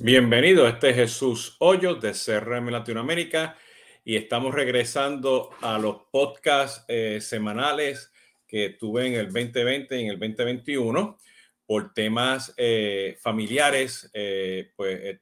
Bienvenido, este es Jesús Hoyos de CRM Latinoamérica y estamos regresando a los podcasts eh, semanales que tuve en el 2020 y en el 2021 por temas eh, familiares, eh, pues he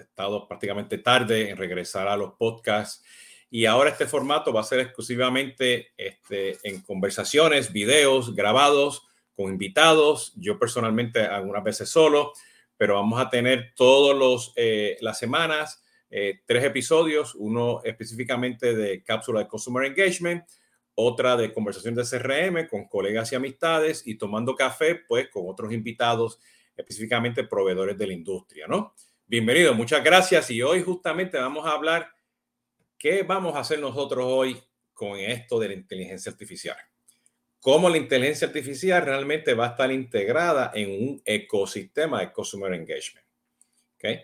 estado prácticamente tarde en regresar a los podcasts y ahora este formato va a ser exclusivamente este, en conversaciones, videos grabados con invitados, yo personalmente algunas veces solo pero vamos a tener todos los eh, las semanas eh, tres episodios, uno específicamente de cápsula de Customer Engagement, otra de conversación de CRM con colegas y amistades y tomando café, pues con otros invitados, específicamente proveedores de la industria, ¿no? Bienvenido, muchas gracias. Y hoy justamente vamos a hablar qué vamos a hacer nosotros hoy con esto de la inteligencia artificial cómo la inteligencia artificial realmente va a estar integrada en un ecosistema de Customer Engagement. ¿Okay?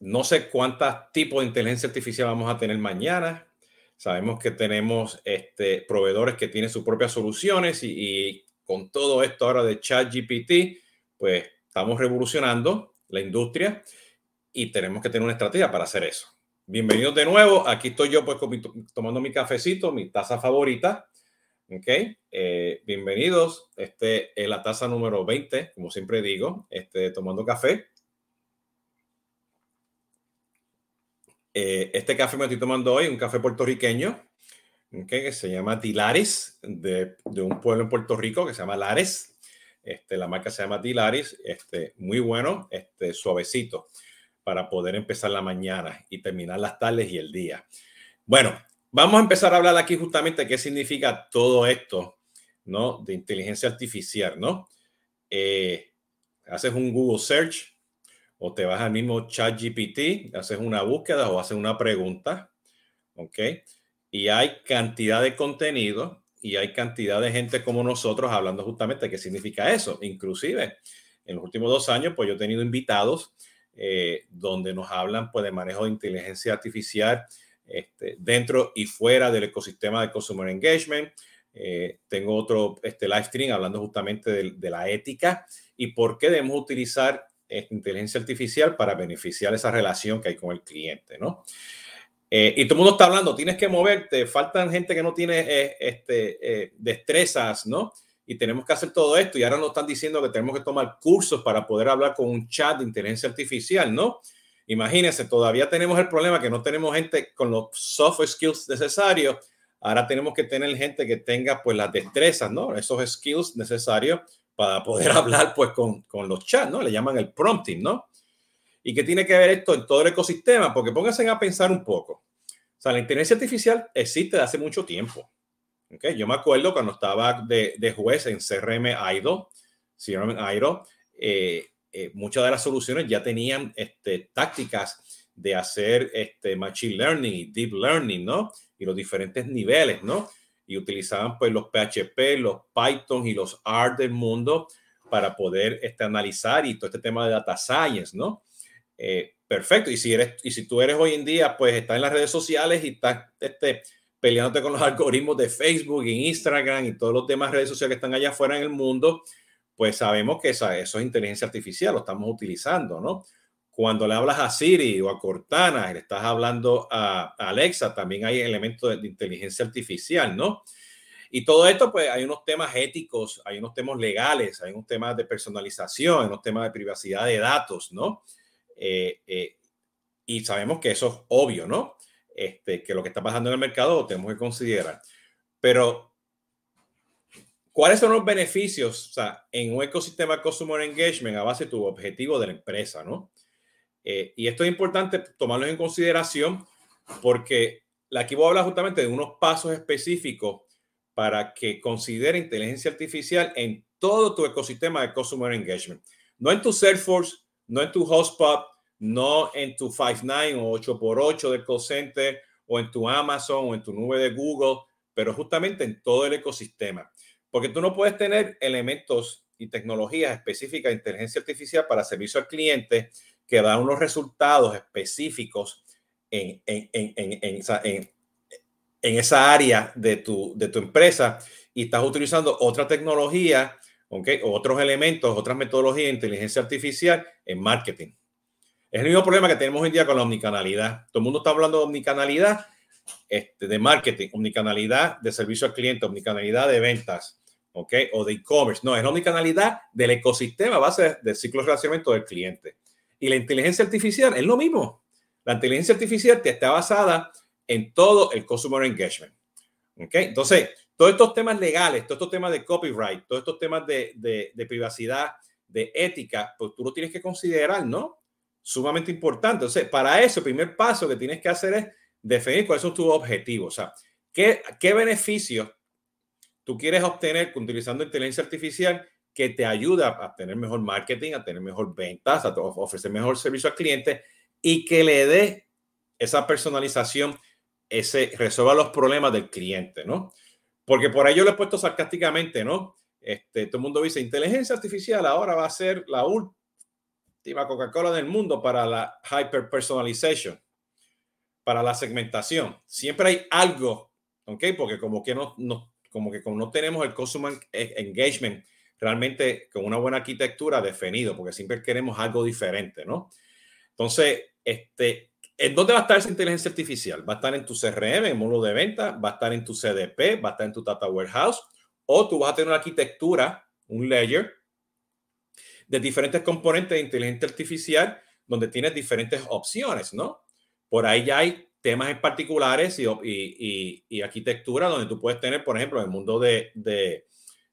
No sé cuántos tipos de inteligencia artificial vamos a tener mañana. Sabemos que tenemos este, proveedores que tienen sus propias soluciones y, y con todo esto ahora de ChatGPT, pues estamos revolucionando la industria y tenemos que tener una estrategia para hacer eso. Bienvenidos de nuevo. Aquí estoy yo pues tomando mi cafecito, mi taza favorita Ok, eh, bienvenidos. Este es la taza número 20, como siempre digo, este, tomando café. Eh, este café me estoy tomando hoy, un café puertorriqueño, okay, que se llama Dilaris, de, de, un pueblo en Puerto Rico que se llama Lares. Este, la marca se llama Dilaris, este, muy bueno, este, suavecito, para poder empezar la mañana y terminar las tardes y el día. Bueno, Vamos a empezar a hablar aquí justamente qué significa todo esto, ¿no? De inteligencia artificial, ¿no? Eh, haces un Google Search o te vas al mismo chat GPT, haces una búsqueda o haces una pregunta, ¿ok? Y hay cantidad de contenido y hay cantidad de gente como nosotros hablando justamente qué significa eso. Inclusive, en los últimos dos años, pues yo he tenido invitados eh, donde nos hablan pues de manejo de inteligencia artificial este, dentro y fuera del ecosistema de Consumer Engagement. Eh, tengo otro este, live stream hablando justamente de, la ética y por qué debemos utilizar esta inteligencia artificial para beneficiar esa relación que hay con el cliente, ¿no? Eh, y todo el mundo está hablando, tienes que moverte, faltan gente que no tiene eh, este, destrezas, ¿no? Y tenemos que hacer todo esto y ahora nos están diciendo que tenemos que tomar cursos para poder hablar con un chat de inteligencia artificial, ¿no? Imagínense, todavía tenemos el problema que no tenemos gente con los soft skills necesarios. Ahora tenemos que tener gente que tenga pues las destrezas, ¿no? Esos skills necesarios para poder hablar pues con, con los chats, ¿no? Le llaman el prompting, ¿no? ¿Y qué tiene que ver esto en todo el ecosistema? Porque pónganse a pensar un poco. O sea, la inteligencia artificial existe de hace mucho tiempo. ¿Okay? Yo me acuerdo cuando estaba de, de juez en CRM IDO, CRM IDO, eh, eh, muchas de las soluciones ya tenían este, tácticas de hacer este, machine learning y deep learning, ¿no? Y los diferentes niveles, ¿no? Y utilizaban pues los PHP, los Python y los R del mundo para poder este, analizar y todo este tema de data science, ¿no? Eh, perfecto. Y si, eres, y si tú eres hoy en día, pues estás en las redes sociales y estás este, peleándote con los algoritmos de Facebook y Instagram y todos los demás redes sociales que están allá afuera en el mundo, pues sabemos que esa, eso es inteligencia artificial, lo estamos utilizando, ¿no? Cuando le hablas a Siri o a Cortana, le estás hablando a, Alexa, también hay elementos de, de, inteligencia artificial, ¿no? Y todo esto, pues hay unos temas éticos, hay unos temas legales, hay unos temas de personalización, hay unos temas de privacidad de datos, ¿no? Eh, eh, y sabemos que eso es obvio, ¿no? Este, que lo que está pasando en el mercado lo tenemos que considerar. Pero ¿Cuáles son los beneficios o sea, en un ecosistema Customer Engagement a base de tu objetivo de la empresa? ¿no? Eh, y esto es importante tomarlo en consideración porque aquí voy a hablar justamente de unos pasos específicos para que considere inteligencia artificial en todo tu ecosistema de Customer Engagement. No en tu Salesforce, no en tu Hotspot, no en tu Five9 o 8x8 de call center o en tu Amazon o en tu nube de Google, pero justamente en todo el ecosistema. Porque tú no puedes tener elementos y tecnologías específicas de inteligencia artificial para servicio al cliente que dan unos resultados específicos en, en, en, en esa área de tu, de tu empresa y estás utilizando otra tecnología, okay, otros elementos, otras metodologías de inteligencia artificial en marketing. Es el mismo problema que tenemos hoy en día con la omnicanalidad. Todo el mundo está hablando de omnicanalidad este, de marketing, omnicanalidad de servicio al cliente, omnicanalidad de ventas, ¿ok? O de e-commerce. No, es la omnicanalidad del ecosistema base del ciclo de relacionamiento del cliente. Y la inteligencia artificial es lo mismo. La inteligencia artificial está basada en todo el customer engagement. ¿ok? Entonces, todos estos temas legales, todos estos temas de copyright, todos estos temas de, de, de privacidad, de ética, pues tú lo tienes que considerar, ¿no? Sumamente importante. Entonces, para eso, el primer paso que tienes que hacer es definir cuáles son tus objetivos. O sea, ¿qué, qué beneficios tú quieres obtener utilizando inteligencia artificial que te ayuda a tener mejor marketing, a tener mejor ventas, a ofrecer mejor servicio al cliente y que le dé esa personalización, ese resuelva los problemas del cliente, ¿no? Porque por ahí yo lo he puesto sarcásticamente, ¿no? Este, todo el mundo dice, inteligencia artificial ahora va a ser la última Coca-Cola del mundo para la hyper personalization, para la segmentación. Siempre hay algo, ¿ok? Porque como que no, no como que como no tenemos el customer engagement realmente con una buena arquitectura definido, porque siempre queremos algo diferente, ¿no? Entonces, este, ¿en dónde va a estar esa inteligencia artificial? ¿Va a estar en tu CRM, en módulo de venta? ¿Va a estar en tu CDP? ¿Va a estar en tu data warehouse? ¿O tú vas a tener una arquitectura, un layer de diferentes componentes de inteligencia artificial donde tienes diferentes opciones, ¿no? Por ahí ya hay temas en particulares y, y, y, arquitectura donde tú puedes tener, por ejemplo, en el mundo de, de,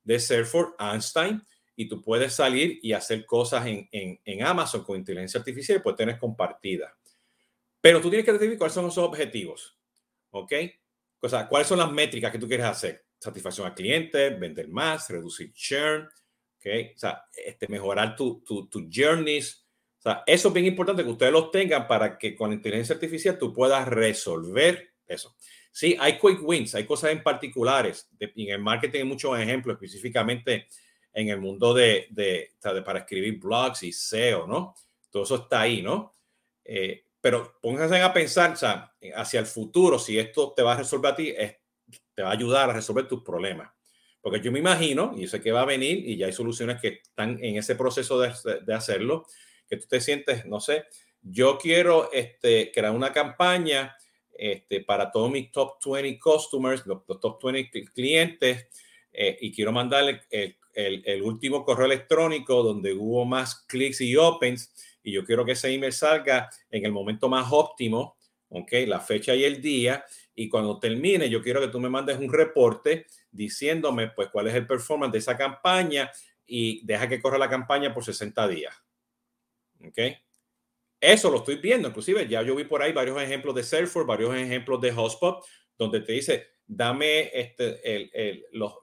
de Salesforce, Einstein, y tú puedes salir y hacer cosas en, en, en, Amazon con inteligencia artificial y puedes tener compartida. Pero tú tienes que definir cuáles son esos objetivos, ¿ok? O sea, cuáles son las métricas que tú quieres hacer. Satisfacción al cliente, vender más, reducir churn, ¿ok? O sea, este, mejorar tu, tu, tu journeys, o sea, eso es bien importante que ustedes los tengan para que con inteligencia artificial tú puedas resolver eso. Sí, hay quick wins, hay cosas en particulares. en el marketing hay muchos ejemplos, específicamente en el mundo de, de, de, para escribir blogs y SEO, ¿no? Todo eso está ahí, ¿no? Eh, pero pónganse a pensar o sea, hacia el futuro, si esto te va a resolver a ti, es, te va a ayudar a resolver tus problemas. Porque yo me imagino, y sé que va a venir, y ya hay soluciones que están en ese proceso de, de hacerlo, que tú te sientes, no sé, yo quiero este, crear una campaña este, para todos mis top 20 customers, los, top 20 clientes, eh, y quiero mandarle el, el, el, último correo electrónico donde hubo más clics y opens, y yo quiero que ese email salga en el momento más óptimo, ¿ok? La fecha y el día, y cuando termine, yo quiero que tú me mandes un reporte diciéndome, pues, cuál es el performance de esa campaña y deja que corra la campaña por 60 días. ¿Ok? Eso lo estoy viendo, inclusive ya yo vi por ahí varios ejemplos de Salesforce, varios ejemplos de Hotspot, donde te dice, dame este, los,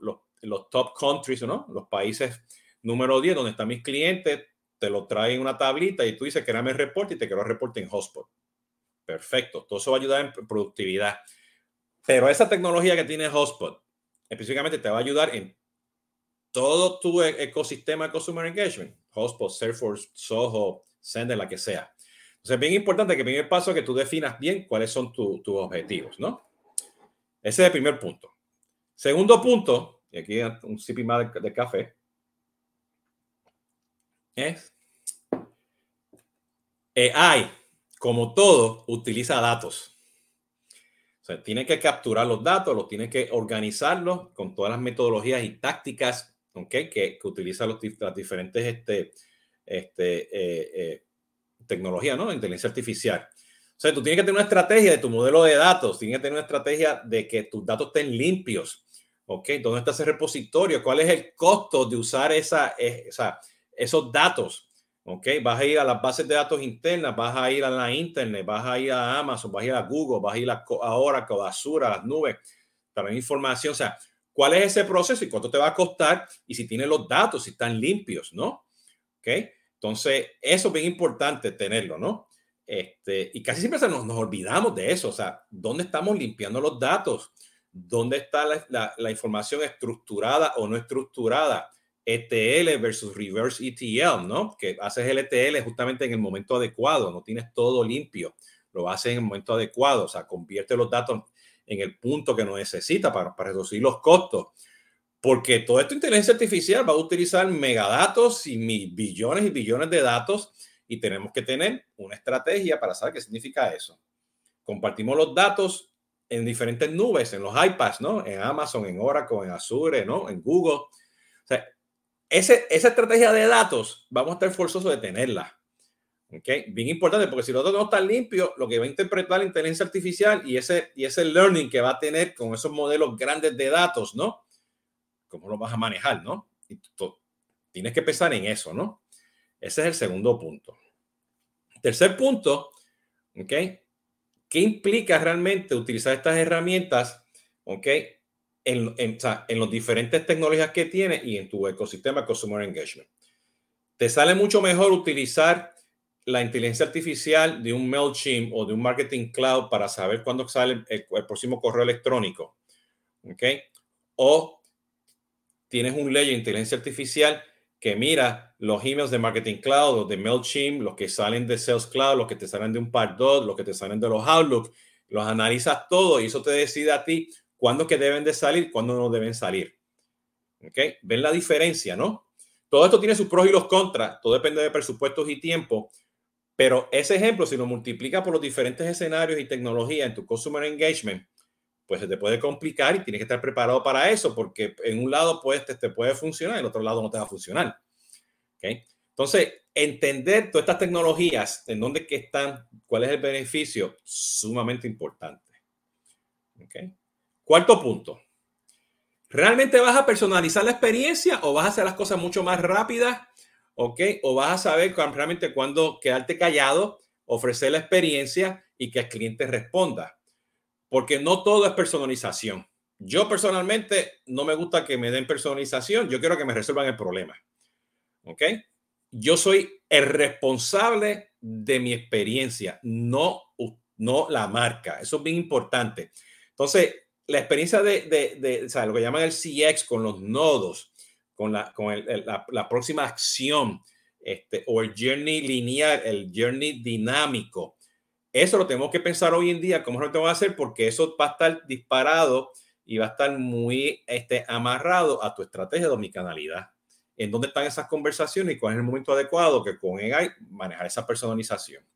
top countries, ¿no? Los países número 10, donde están mis clientes, te lo traen en una tablita y tú dices, créame el reporte y te quiero el reporte en Hotspot. Perfecto, todo eso va a ayudar en productividad. Pero esa tecnología que tiene Hotspot, específicamente te va a ayudar en todo tu e-, ecosistema de Consumer Engagement, Hotspot, Salesforce, Soho, Sender, la que sea. Entonces, es bien importante que el primer paso es que tú definas bien cuáles son tus objetivos, ¿no? Ese es el primer punto. Segundo punto, y aquí un sip más de, de café, es AI, como todo, utiliza datos. O sea, tiene que capturar los datos, los tiene que organizarlos con todas las metodologías y tácticas okay, que, que utiliza los, las diferentes este, este, eh, eh, tecnologías, ¿no? Inteligencia artificial. O sea, tú tienes que tener una estrategia de tu modelo de datos, tienes que tener una estrategia de que tus datos estén limpios. ¿Ok? ¿Dónde está ese repositorio? ¿Cuál es el costo de usar esa, esa, esos datos? ¿Ok? Vas a ir a las bases de datos internas, vas a ir a la internet, vas a ir a Amazon, vas a ir a Google, vas a ir a, a Oracle, a Azure, a las nubes, también información. O sea, cuál es ese proceso y cuánto te va a costar y si tiene los datos, si están limpios, ¿no? ¿Ok? Entonces, eso es bien importante tenerlo, ¿no? Este, y casi siempre nos, nos olvidamos de eso, o sea, ¿dónde estamos limpiando los datos? ¿Dónde está la, la, la información estructurada o no estructurada? ETL versus reverse ETL, ¿no? Que haces el ETL justamente en el momento adecuado, no tienes todo limpio, lo haces en el momento adecuado, o sea, convierte los datos en el punto que no necesita para, para reducir los costos. Porque toda esta inteligencia artificial va a utilizar megadatos y billones y billones de datos y tenemos que tener una estrategia para saber qué significa eso. Compartimos los datos en diferentes nubes, en los iPads, ¿no? En Amazon, en Oracle, en Azure, ¿no? En Google. O sea, ese, esa estrategia de datos, vamos a estar forzosos de tenerla. ¿Ok? Bien importante, porque si los datos no están limpios, lo que va a interpretar la inteligencia artificial y ese, y ese learning que va a tener con esos modelos grandes de datos, ¿no? ¿Cómo lo vas a manejar, no? Y tienes que pensar en eso, ¿no? Ese es el segundo punto. Tercer punto, ¿ok? ¿Qué implica realmente utilizar estas herramientas, ¿ok? En, en, en las diferentes tecnologías que tiene y en tu ecosistema Customer Engagement. Te sale mucho mejor utilizar la inteligencia artificial de un MailChimp o de un Marketing Cloud para saber cuándo sale el, próximo correo electrónico. ¿Ok? O tienes un ley de inteligencia artificial que mira los emails de Marketing Cloud o de MailChimp, los que salen de Sales Cloud, los que te salen de un Pardot, los que te salen de los Outlook, los analizas todo y eso te decide a ti cuándo que deben de salir, cuándo no deben salir. ¿Ok? ¿Ven la diferencia, no? Todo esto tiene sus pros y los contras, todo depende de presupuestos y tiempo, pero ese ejemplo, si lo multiplica por los diferentes escenarios y tecnologías en tu Customer Engagement, pues se te puede complicar y tienes que estar preparado para eso, porque en un lado pues te, te puede funcionar, en el otro lado no te va a funcionar. ¿Okay? Entonces, entender todas estas tecnologías, en dónde que están, cuál es el beneficio, sumamente importante. ¿Okay? Cuarto punto. ¿Realmente vas a personalizar la experiencia o vas a hacer las cosas mucho más rápidas? ¿Ok? O vas a saber realmente cuándo quedarte callado, ofrecer la experiencia y que el cliente responda porque no todo es personalización. Yo personalmente no me gusta que me den personalización, yo quiero que me resuelvan el problema. ¿Ok? Yo soy el responsable de mi experiencia, no, no la marca. Eso es bien importante. Entonces, la experiencia de, de, de o sea, lo que llaman el CX con los nodos, con la, con el, la, próxima acción, este, o el journey lineal, el journey dinámico, eso lo tenemos que pensar hoy en día, cómo lo tengo que hacer, porque eso va a estar disparado y va a estar muy este, amarrado a tu estrategia de omnicanalidad. En dónde están esas conversaciones y cuál es el momento adecuado que con AI manejar esa personalización.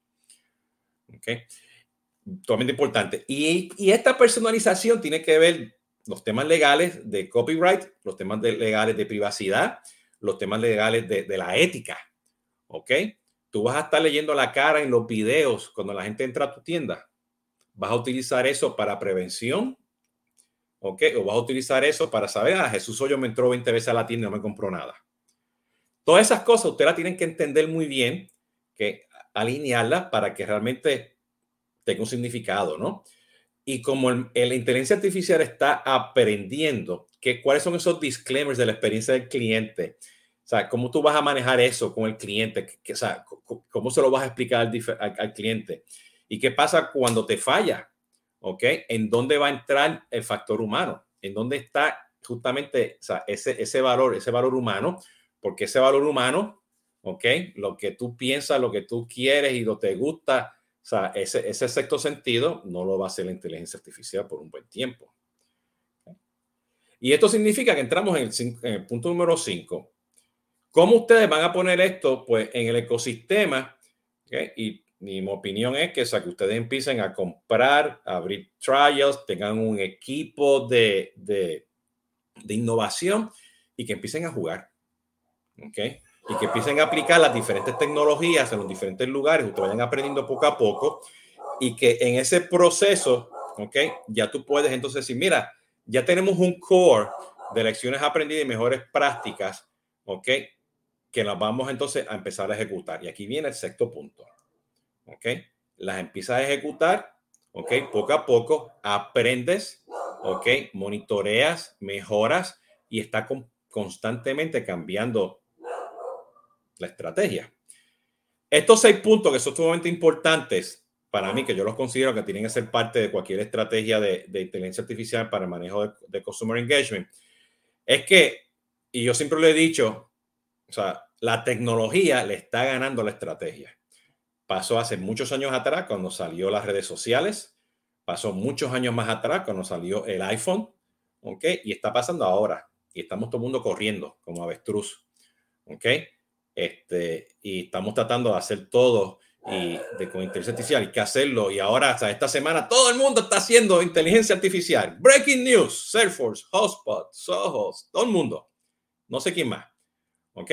¿Ok? Totalmente importante. Y, y esta personalización tiene que ver los temas legales de copyright, los temas legales de privacidad, los temas legales de, de la ética. ¿Ok? Tú vas a estar leyendo la cara en los videos cuando la gente entra a tu tienda. Vas a utilizar eso para prevención, ¿ok? O vas a utilizar eso para saber, ah, Jesús Hoyo me entró 20 veces a la tienda y no me compró nada. Todas esas cosas ustedes las tienen que entender muy bien, que alinearlas para que realmente tenga un significado, ¿no? Y como la inteligencia artificial está aprendiendo que cuáles son esos disclaimers de la experiencia del cliente, o sea, ¿cómo tú vas a manejar eso con el cliente? o sea, ¿Cómo se lo vas a explicar al, cliente? ¿Y qué pasa cuando te falla? ¿Ok? ¿En dónde va a entrar el factor humano? ¿En dónde está justamente o sea, ese, ese valor, ese valor humano? Porque ese valor humano, ¿ok? Lo que tú piensas, lo que tú quieres y lo que te gusta, o sea, ese, ese sexto sentido no lo va a hacer la inteligencia artificial por un buen tiempo. Y esto significa que entramos en el, en el punto número 5 ¿Cómo ustedes van a poner esto pues, en el ecosistema? Y mi opinión es que, que ustedes empiecen a comprar, a abrir trials, tengan un equipo de, de, de innovación y que empiecen a jugar. ¿okay? Y que empiecen a aplicar las diferentes tecnologías en los diferentes lugares, ustedes vayan aprendiendo poco a poco y que en ese proceso, ¿ok? Ya tú puedes entonces decir, mira, ya tenemos un core de lecciones aprendidas y mejores prácticas, ¿ok? que las vamos entonces a empezar a ejecutar. Y aquí viene el sexto punto. ¿Ok? Las empiezas a ejecutar, ¿ok? Poco a poco aprendes, ¿ok? Monitoreas, mejoras y está constantemente cambiando la estrategia. Estos seis puntos que son sumamente importantes para mí, que yo los considero que tienen que ser parte de cualquier estrategia de, inteligencia artificial para el manejo de, de Customer Engagement, es que, y yo siempre lo he dicho, o sea, la tecnología le está ganando la estrategia. Pasó hace muchos años atrás cuando salió las redes sociales, pasó muchos años más atrás cuando salió el iPhone, ¿ok? Y está pasando ahora. Y estamos todo el mundo corriendo como avestruz, ¿ok? Este, y estamos tratando de hacer todo y de con inteligencia artificial, hay que hacerlo. Y ahora, hasta esta semana, todo el mundo está haciendo inteligencia artificial. Breaking news, Salesforce, Hotspot, Soho, todo el mundo. No sé quién más. ¿Ok?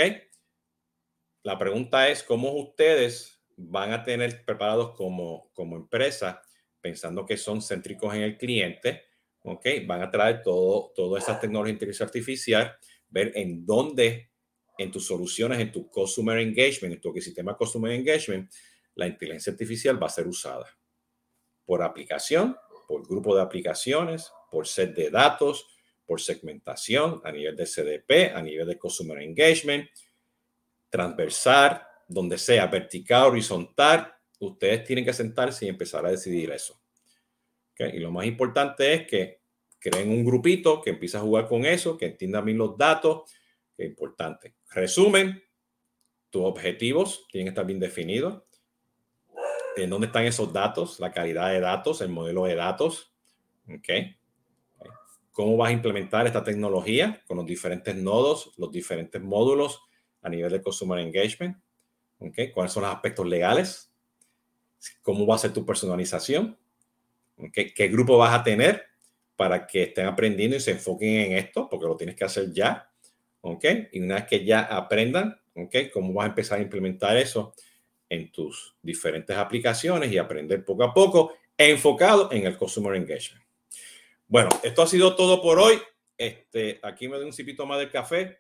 La pregunta es, ¿cómo ustedes van a tener preparados como, como empresa, pensando que son céntricos en el cliente? ¿Ok? Van a traer todo, todas esas tecnologías de inteligencia artificial, ver en dónde en tus soluciones, en tu customer engagement, en tu sistema customer engagement, la inteligencia artificial va a ser usada por aplicación, por grupo de aplicaciones, por set de datos, por segmentación a nivel de CDP, a nivel de Customer Engagement, transversal, donde sea vertical, horizontal. Ustedes tienen que sentarse y empezar a decidir eso. Y lo más importante es que creen un grupito que empiece a jugar con eso, que entienda bien los datos, es importante. Resumen, tus objetivos tienen que estar bien definidos en dónde están esos datos, la calidad de datos, el modelo de datos. ¿ok? ¿Cómo vas a implementar esta tecnología con los diferentes nodos, los diferentes módulos a nivel de Consumer Engagement? ¿ok? ¿Cuáles son los aspectos legales? ¿Cómo va a ser tu personalización? ¿Qué grupo vas a tener para que estén aprendiendo y se enfoquen en esto? Porque lo tienes que hacer ya. ¿Ok? Y una vez que ya aprendan, ¿ok? ¿Cómo vas a empezar a implementar eso? en tus diferentes aplicaciones y aprender poco a poco enfocado en el Customer Engagement. Bueno, esto ha sido todo por hoy. Este, aquí me doy un cipito más del café.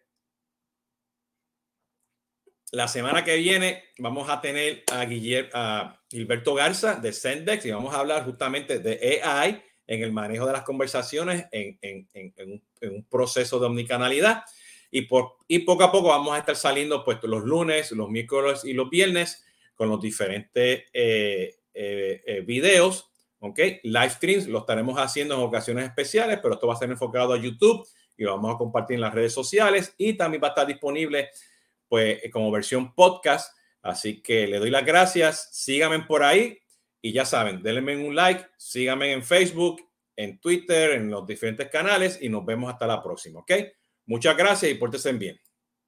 La semana que viene vamos a tener a, Guillermo, a Gilberto Garza de Sendex y vamos a hablar justamente de AI en el manejo de las conversaciones en, en, en, un, en un, proceso de omnicanalidad. Y, por, y poco a poco vamos a estar saliendo pues, los lunes, los miércoles y los viernes con los diferentes eh, eh, eh, videos. ¿ok? Live streams lo estaremos haciendo en ocasiones especiales, pero esto va a ser enfocado a YouTube y lo vamos a compartir en las redes sociales y también va a estar disponible pues como versión podcast. Así que le doy las gracias, síganme por ahí y ya saben, denle un like, síganme en Facebook, en Twitter, en los diferentes canales y nos vemos hasta la próxima, ¿ok? Muchas gracias y pórtense bien.